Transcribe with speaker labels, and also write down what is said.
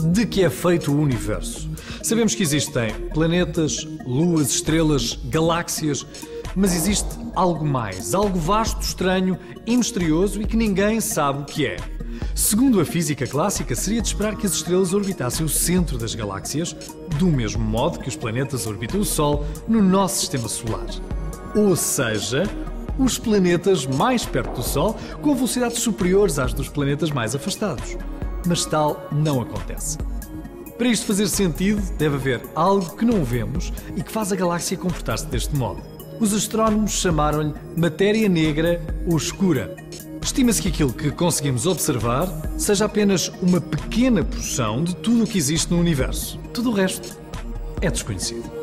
Speaker 1: De que é feito o universo? Sabemos que existem planetas, luas, estrelas, galáxias, mas existe algo mais, algo vasto, estranho e misterioso e que ninguém sabe o que é. Segundo a física clássica, seria de esperar que as estrelas orbitassem o centro das galáxias, do mesmo modo que os planetas orbitam o Sol no nosso sistema solar. Ou seja, os planetas mais perto do Sol com velocidades superiores às dos planetas mais afastados. Mas tal não acontece. Para isto fazer sentido, deve haver algo que não vemos e que faz a galáxia comportar-se deste modo. Os astrónomos chamaram-lhe matéria negra ou escura. Estima-se que aquilo que conseguimos observar seja apenas uma pequena porção de tudo o que existe no universo. Tudo o resto é desconhecido.